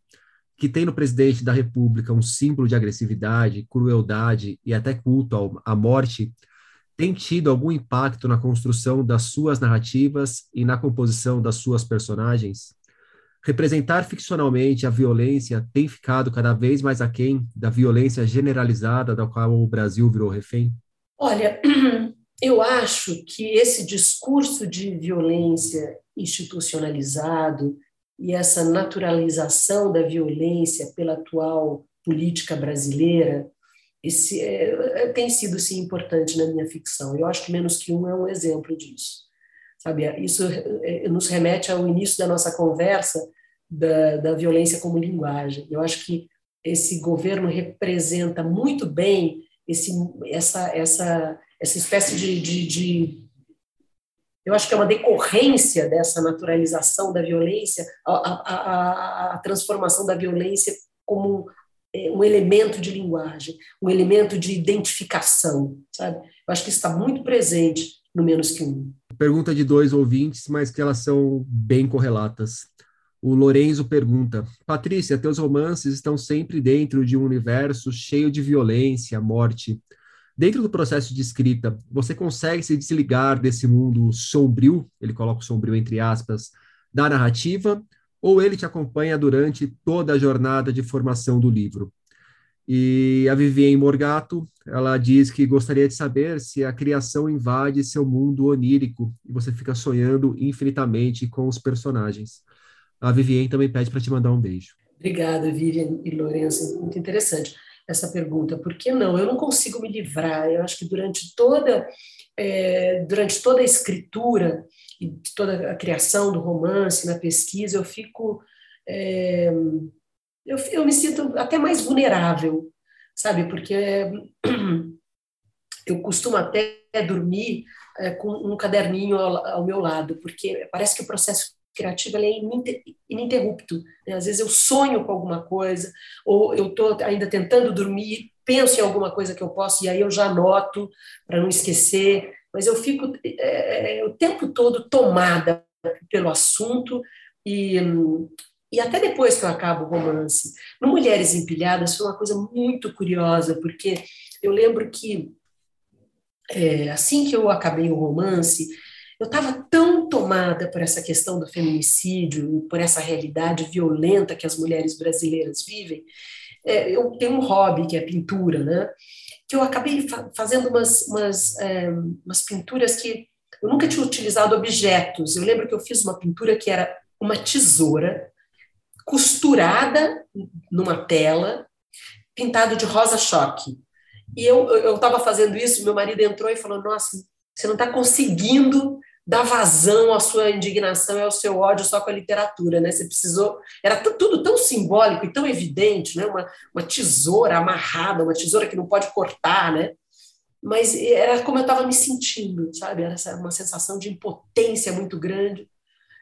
que tem no presidente da República um símbolo de agressividade, crueldade e até culto à morte, tem tido algum impacto na construção das suas narrativas e na composição das suas personagens? Representar ficcionalmente a violência tem ficado cada vez mais aquém da violência generalizada da qual o Brasil virou refém? Olha, eu acho que esse discurso de violência institucionalizado e essa naturalização da violência pela atual política brasileira esse, é, é, tem sido sim importante na minha ficção. Eu acho que menos que um é um exemplo disso. Sabe, isso é, nos remete ao início da nossa conversa da, da violência como linguagem. Eu acho que esse governo representa muito bem esse, essa, essa essa espécie de, de, de, eu acho que é uma decorrência dessa naturalização da violência, a, a, a, a transformação da violência como é, um elemento de linguagem, um elemento de identificação, sabe? Eu acho que está muito presente no menos que um. Pergunta de dois ouvintes, mas que elas são bem correlatas. O Lorenzo pergunta: Patrícia, teus romances estão sempre dentro de um universo cheio de violência, morte. Dentro do processo de escrita, você consegue se desligar desse mundo sombrio, ele coloca o sombrio entre aspas, da narrativa, ou ele te acompanha durante toda a jornada de formação do livro? E a Vivienne Morgato, ela diz que gostaria de saber se a criação invade seu mundo onírico e você fica sonhando infinitamente com os personagens. A Vivienne também pede para te mandar um beijo. Obrigada, Vivian e Lourenço, muito interessante essa pergunta. Por que não? Eu não consigo me livrar. Eu acho que durante toda, é, durante toda a escritura e toda a criação do romance, na pesquisa, eu fico. É, eu, eu me sinto até mais vulnerável, sabe? Porque eu costumo até dormir é, com um caderninho ao, ao, meu lado, porque parece que o processo criativa é ininterrupto. Né? Às vezes eu sonho com alguma coisa, ou eu estou ainda tentando dormir, penso em alguma coisa que eu posso, e aí eu já anoto para não esquecer, mas eu fico é, é, o tempo todo tomada pelo assunto e, e até depois que eu acabo o romance. No Mulheres Empilhadas foi uma coisa muito curiosa, porque eu lembro que é, assim que eu acabei o romance, eu estava tão tomada por essa questão do feminicídio, por essa realidade violenta que as mulheres brasileiras vivem, é, eu tenho um hobby que é pintura, né? Que eu acabei fa fazendo umas, umas, é, umas pinturas que eu nunca tinha utilizado objetos. Eu lembro que eu fiz uma pintura que era uma tesoura costurada numa tela, pintado de rosa choque. E eu estava fazendo isso, meu marido entrou e falou: Nossa, você não está conseguindo dar vazão à sua indignação e ao seu ódio só com a literatura, né? Você precisou. Era tudo tão simbólico e tão evidente, né? Uma, uma tesoura amarrada, uma tesoura que não pode cortar, né? Mas era como eu estava me sentindo, sabe? Era uma sensação de impotência muito grande.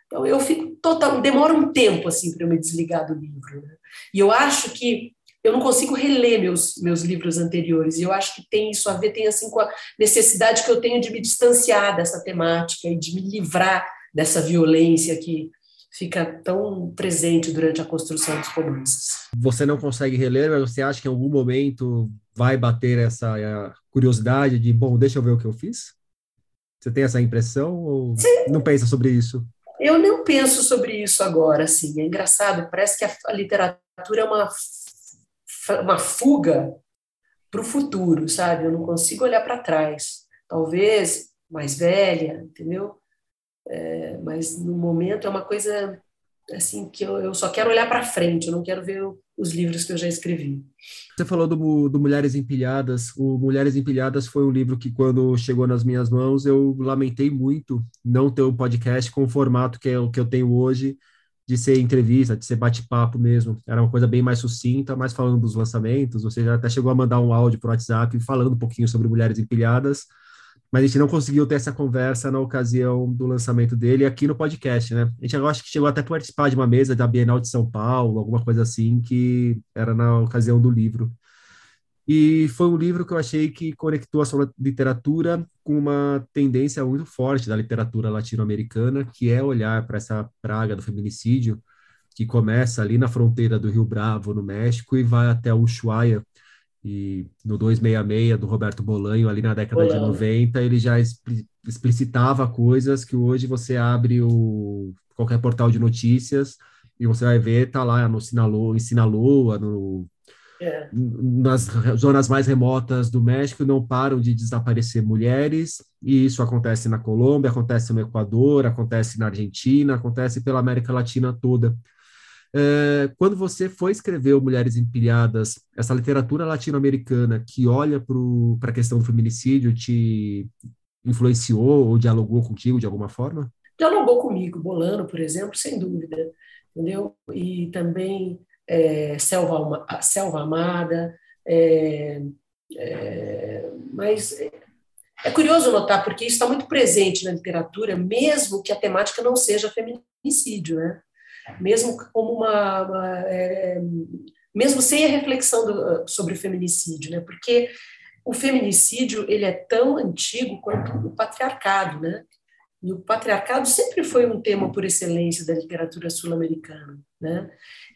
Então eu fico total. Demora um tempo, assim, para eu me desligar do livro. Né? E eu acho que eu não consigo reler meus, meus livros anteriores, e eu acho que tem isso a ver, tem assim com a necessidade que eu tenho de me distanciar dessa temática e de me livrar dessa violência que fica tão presente durante a construção dos romances. Você não consegue reler, mas você acha que em algum momento vai bater essa eh, curiosidade de, bom, deixa eu ver o que eu fiz? Você tem essa impressão ou Sim. não pensa sobre isso? Eu não penso sobre isso agora, assim. É engraçado, parece que a literatura é uma uma fuga para o futuro, sabe? Eu não consigo olhar para trás. Talvez mais velha, entendeu? É, mas no momento é uma coisa assim que eu, eu só quero olhar para frente, eu não quero ver os livros que eu já escrevi. Você falou do, do Mulheres Empilhadas. O Mulheres Empilhadas foi um livro que, quando chegou nas minhas mãos, eu lamentei muito não ter o um podcast com o formato que o que eu tenho hoje, de ser entrevista, de ser bate-papo mesmo. Era uma coisa bem mais sucinta, mais falando dos lançamentos. Você já até chegou a mandar um áudio para o WhatsApp falando um pouquinho sobre Mulheres Empilhadas, mas a gente não conseguiu ter essa conversa na ocasião do lançamento dele aqui no podcast, né? A gente acho que chegou até a participar de uma mesa da Bienal de São Paulo, alguma coisa assim, que era na ocasião do livro. E foi um livro que eu achei que conectou a sua literatura com uma tendência muito forte da literatura latino-americana, que é olhar para essa praga do feminicídio, que começa ali na fronteira do Rio Bravo, no México, e vai até Ushuaia. E no 266 do Roberto Bolanho, ali na década Olá. de 90, ele já explicitava coisas que hoje você abre o qualquer portal de notícias e você vai ver, tá lá no Sinaloa, em Sinaloa, no é. Nas zonas mais remotas do México não param de desaparecer mulheres, e isso acontece na Colômbia, acontece no Equador, acontece na Argentina, acontece pela América Latina toda. É, quando você foi escrever Mulheres Empilhadas, essa literatura latino-americana que olha para a questão do feminicídio te influenciou ou dialogou contigo de alguma forma? Dialogou comigo, Bolano, por exemplo, sem dúvida, entendeu? E também é, Selva, Selva Amada, é, é, mas é curioso notar, porque isso está muito presente na literatura, mesmo que a temática não seja feminicídio, né? mesmo como uma, uma é, mesmo sem a reflexão do, sobre o feminicídio, né? porque o feminicídio ele é tão antigo quanto o patriarcado, né? E o patriarcado sempre foi um tema por excelência da literatura sul-americana, né?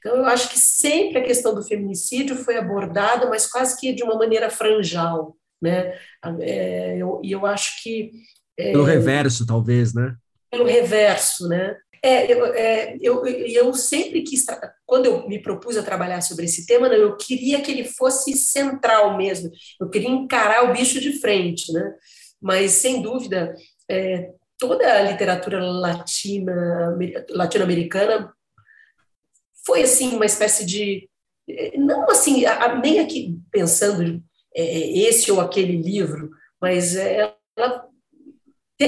Então, eu acho que sempre a questão do feminicídio foi abordada, mas quase que de uma maneira franjal, né? É, eu, e eu acho que... É, pelo reverso, talvez, né? Pelo reverso, né? É, eu, é, eu, eu sempre quis, quando eu me propus a trabalhar sobre esse tema, não, eu queria que ele fosse central mesmo, eu queria encarar o bicho de frente, né? Mas, sem dúvida, é, toda a literatura latina, latino-americana foi assim uma espécie de não assim nem aqui pensando é, esse ou aquele livro, mas ela,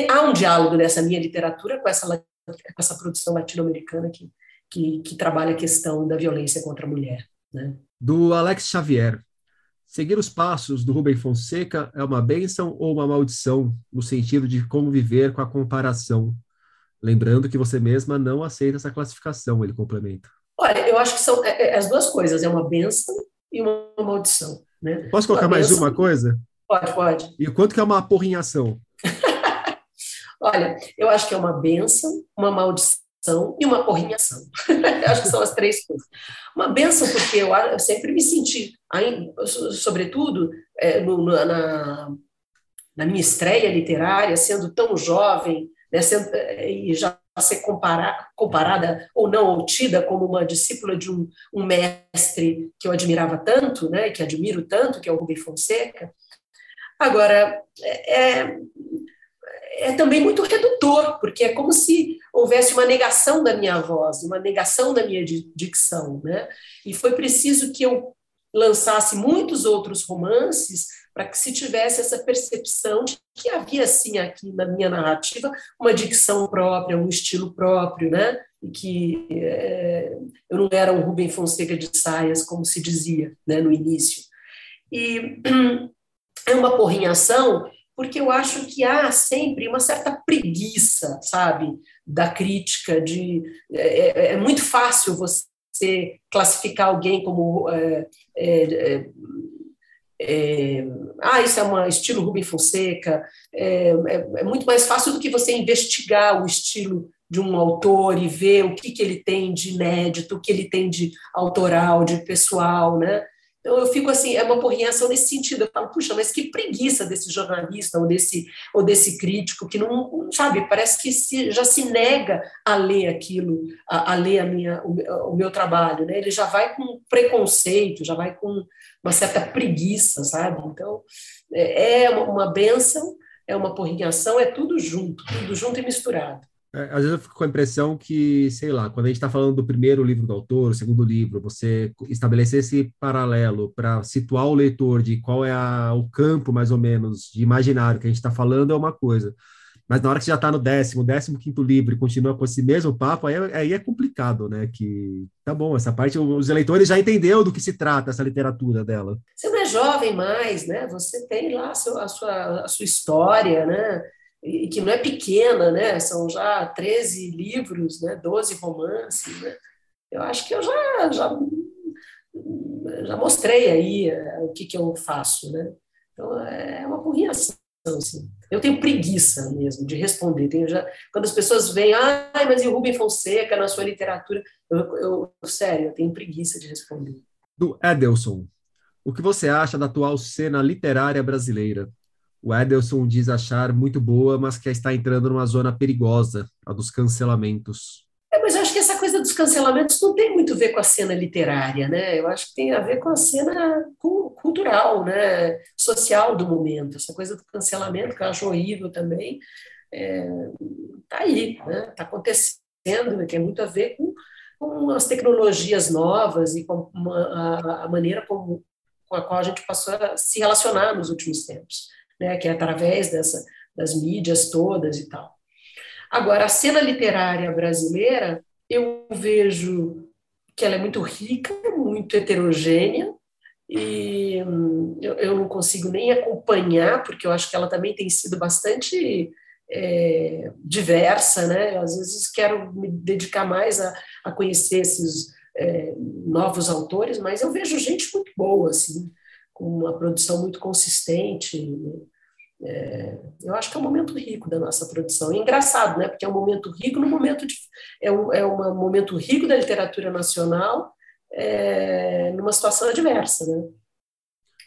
há um diálogo nessa minha literatura com essa com essa produção latino-americana que, que, que trabalha a questão da violência contra a mulher, né? Do Alex Xavier. Seguir os passos do Rubem Fonseca é uma bênção ou uma maldição, no sentido de como viver com a comparação? Lembrando que você mesma não aceita essa classificação, ele complementa. Olha, eu acho que são é, é, as duas coisas, é uma bênção e uma maldição. Né? Posso colocar mais uma coisa? Pode, pode. E quanto que é uma porrinhação? Olha, eu acho que é uma bênção, uma maldição e uma porrinhação. acho que são as três coisas. Uma benção, porque eu, eu sempre me senti, aí, sobretudo é, no, na, na minha estreia literária, sendo tão jovem, né, sendo, e já ser comparada ou não, ou tida como uma discípula de um, um mestre que eu admirava tanto, né, que admiro tanto, que é o Rubem Fonseca. Agora, é, é, é também muito redutor, porque é como se houvesse uma negação da minha voz, uma negação da minha dicção, né? E foi preciso que eu lançasse muitos outros romances para que se tivesse essa percepção de que havia, sim, aqui na minha narrativa, uma dicção própria, um estilo próprio, né? E que é, eu não era um Rubem Fonseca de saias, como se dizia né, no início. E é uma porrinhação, porque eu acho que há sempre uma certa preguiça, sabe, da crítica, de é, é, é muito fácil você classificar alguém como é, é, é é, ah, isso é um estilo Rubem Fonseca, é, é, é, muito mais fácil do que você investigar o estilo de um autor e ver o que, que ele tem de inédito, o que ele tem de autoral, de pessoal, né? Então eu fico assim, é uma porrinhação nesse sentido. Eu falo, puxa, mas que preguiça desse jornalista ou desse, ou desse crítico que não, sabe, parece que se, já se nega a ler aquilo, a, a ler a minha, o, o, meu trabalho, né? Ele já vai com preconceito, já vai com uma certa preguiça, sabe? Então, é, é uma benção, é uma porrinhação, é tudo junto, tudo junto e misturado. É, às vezes eu fico com a impressão que, sei lá, quando a gente está falando do primeiro livro do autor, o segundo livro, você estabelecer esse paralelo para situar o leitor de qual é a, o campo, mais ou menos, de imaginário que a gente está falando é uma coisa. Mas na hora que já está no décimo, décimo quinto livro e continua com esse mesmo papo, aí, aí é complicado, né? Que tá bom, essa parte os eleitores já entendeu do que se trata essa literatura dela. Você não é jovem mais, né? Você tem lá a sua, a sua, a sua história, né? E que não é pequena, né? São já 13 livros, né? 12 romances, né? Eu acho que eu já, já, já mostrei aí é, o que, que eu faço, né? Então, é uma burriação, assim. Eu tenho preguiça mesmo de responder. Tenho já, quando as pessoas vêm, ah, mas e Rubem Fonseca na sua literatura? Eu, eu, sério, eu tenho preguiça de responder. Do Edelson, o que você acha da atual cena literária brasileira? O Edelson diz achar muito boa, mas que está entrando numa zona perigosa, a dos cancelamentos. É, mas eu acho que essa coisa dos cancelamentos não tem muito a ver com a cena literária, né? Eu acho que tem a ver com a cena cultural, né? social do momento. Essa coisa do cancelamento, que eu acho horrível também, está é, tá aí, né? Está acontecendo, né? tem muito a ver com, com as tecnologias novas e com uma, a, a, maneira como, com a qual a gente passou a se relacionar nos últimos tempos, né? Que é através dessa, das mídias todas e tal. Agora, a cena literária brasileira, eu vejo que ela é muito rica, muito heterogênea, e eu, eu não consigo nem acompanhar, porque eu acho que ela também tem sido bastante é, diversa, né? Às vezes quero me dedicar mais a, a conhecer esses é, novos autores, mas eu vejo gente muito boa, assim, com uma produção muito consistente, é, eu acho que é um momento rico da nossa produção. E engraçado, né? Porque é um momento rico no momento de, é um, é um momento rico da literatura nacional é, numa situação adversa, né?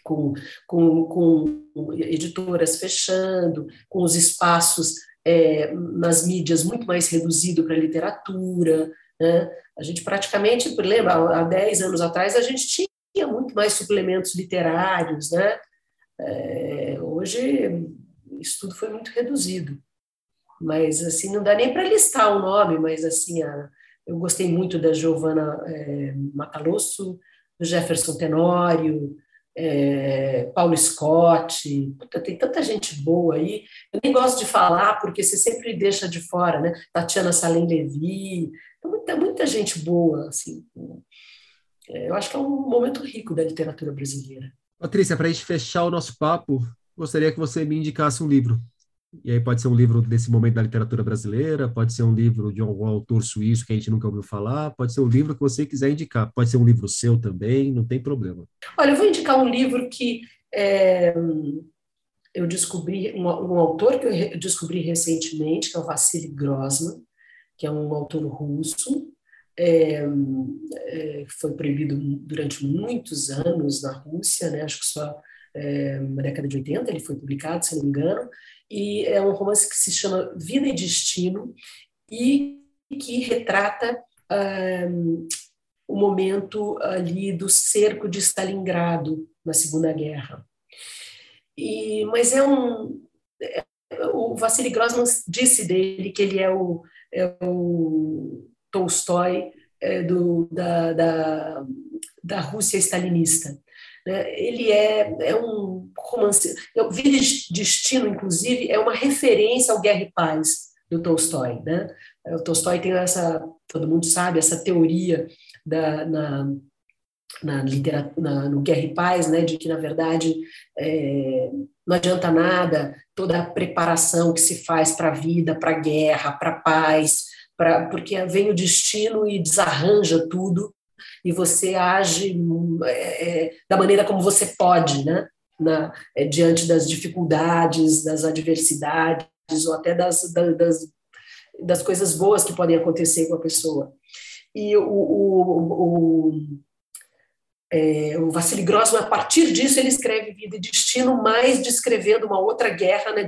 Com, com, com editoras fechando, com os espaços é, nas mídias muito mais reduzido para a literatura. Né? A gente praticamente, lembra, há 10 anos atrás, a gente tinha muito mais suplementos literários, né? É, hoje isso tudo foi muito reduzido, mas assim não dá nem para listar o nome, mas assim a, eu gostei muito da Giovanna é, Matalosso, do Jefferson Tenório, é, Paulo Scott, puta, tem tanta gente boa aí. Eu nem gosto de falar porque você sempre deixa de fora, né? Tatiana Salem Levi, muita, muita gente boa, assim. É, eu acho que é um momento rico da literatura brasileira. Patrícia, para a gente fechar o nosso papo, gostaria que você me indicasse um livro. E aí pode ser um livro desse momento da literatura brasileira, pode ser um livro de algum autor suíço que a gente nunca ouviu falar, pode ser um livro que você quiser indicar, pode ser um livro seu também, não tem problema. Olha, eu vou indicar um livro que é, eu descobri, um, um, autor que eu descobri recentemente, que é o Vassili Grossman, que é um autor russo, é, é, foi proibido durante muitos anos na Rússia, né? acho que só é, na década de 80 ele foi publicado, se não me engano, e é um romance que se chama Vida e Destino, e que retrata um, o momento ali do cerco de Stalingrado na Segunda Guerra. E, mas é um. É, o Vassili Grossman disse dele que ele é o, é o Tolstói é, do, da, da, da Rússia stalinista. Né? Ele é, é um romance. Vida de Destino, inclusive, é uma referência ao Guerra e Paz do Tolstói. Né? O Tolstói tem essa, todo mundo sabe, essa teoria da, na, na, literatura, no Guerra e Paz, né, de que, na verdade, é, não adianta nada toda a preparação que se faz para a vida, para a guerra, para a paz, pra, porque vem o destino e desarranja tudo, e você age é, é, da maneira como você pode, né? Na, é, diante das dificuldades, das adversidades, ou até das, das, das coisas boas que podem acontecer com a pessoa. E o, o, o, é, o Vassili Grossman, a partir disso, ele escreve Vida e Destino, mais descrevendo uma outra guerra. Né?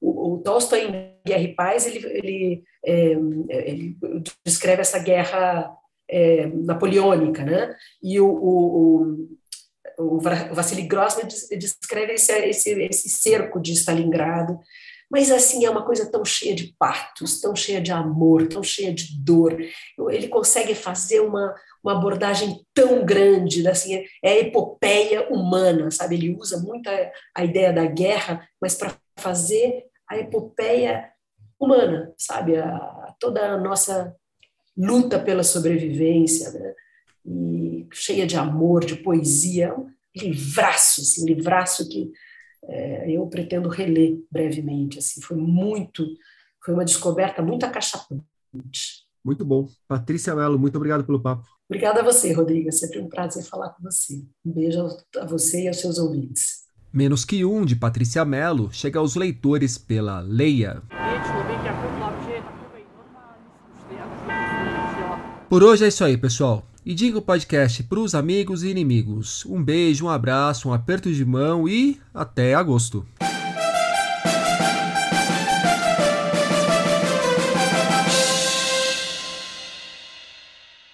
O, o Tolstói, em Guerra e Paz, ele, ele, é, ele descreve essa guerra é, napoleônica, né? E o, o, o, o Vassili Grossman descreve esse, esse, esse cerco de Stalingrado, mas assim é uma coisa tão cheia de partos, tão cheia de amor, tão cheia de dor. Ele consegue fazer uma, uma abordagem tão grande, né? assim, é a epopeia humana, sabe? Ele usa muito a, a ideia da guerra, mas para fazer a epopeia humana, sabe? A, toda a nossa luta pela sobrevivência, né? E cheia de amor, de poesia, um livraço, assim, livraço que é, eu pretendo reler brevemente. Assim, foi muito, foi uma descoberta muito acachapante. Muito bom. Patrícia Mello, muito obrigado pelo papo. Obrigada a você, Rodrigo. É sempre um prazer falar com você. Um beijo a você e aos seus ouvintes. Menos que um, de Patrícia Mello, chega aos leitores pela Leia. Por hoje é isso aí, pessoal. E diga o podcast para os amigos e inimigos. Um beijo, um abraço, um aperto de mão e até agosto.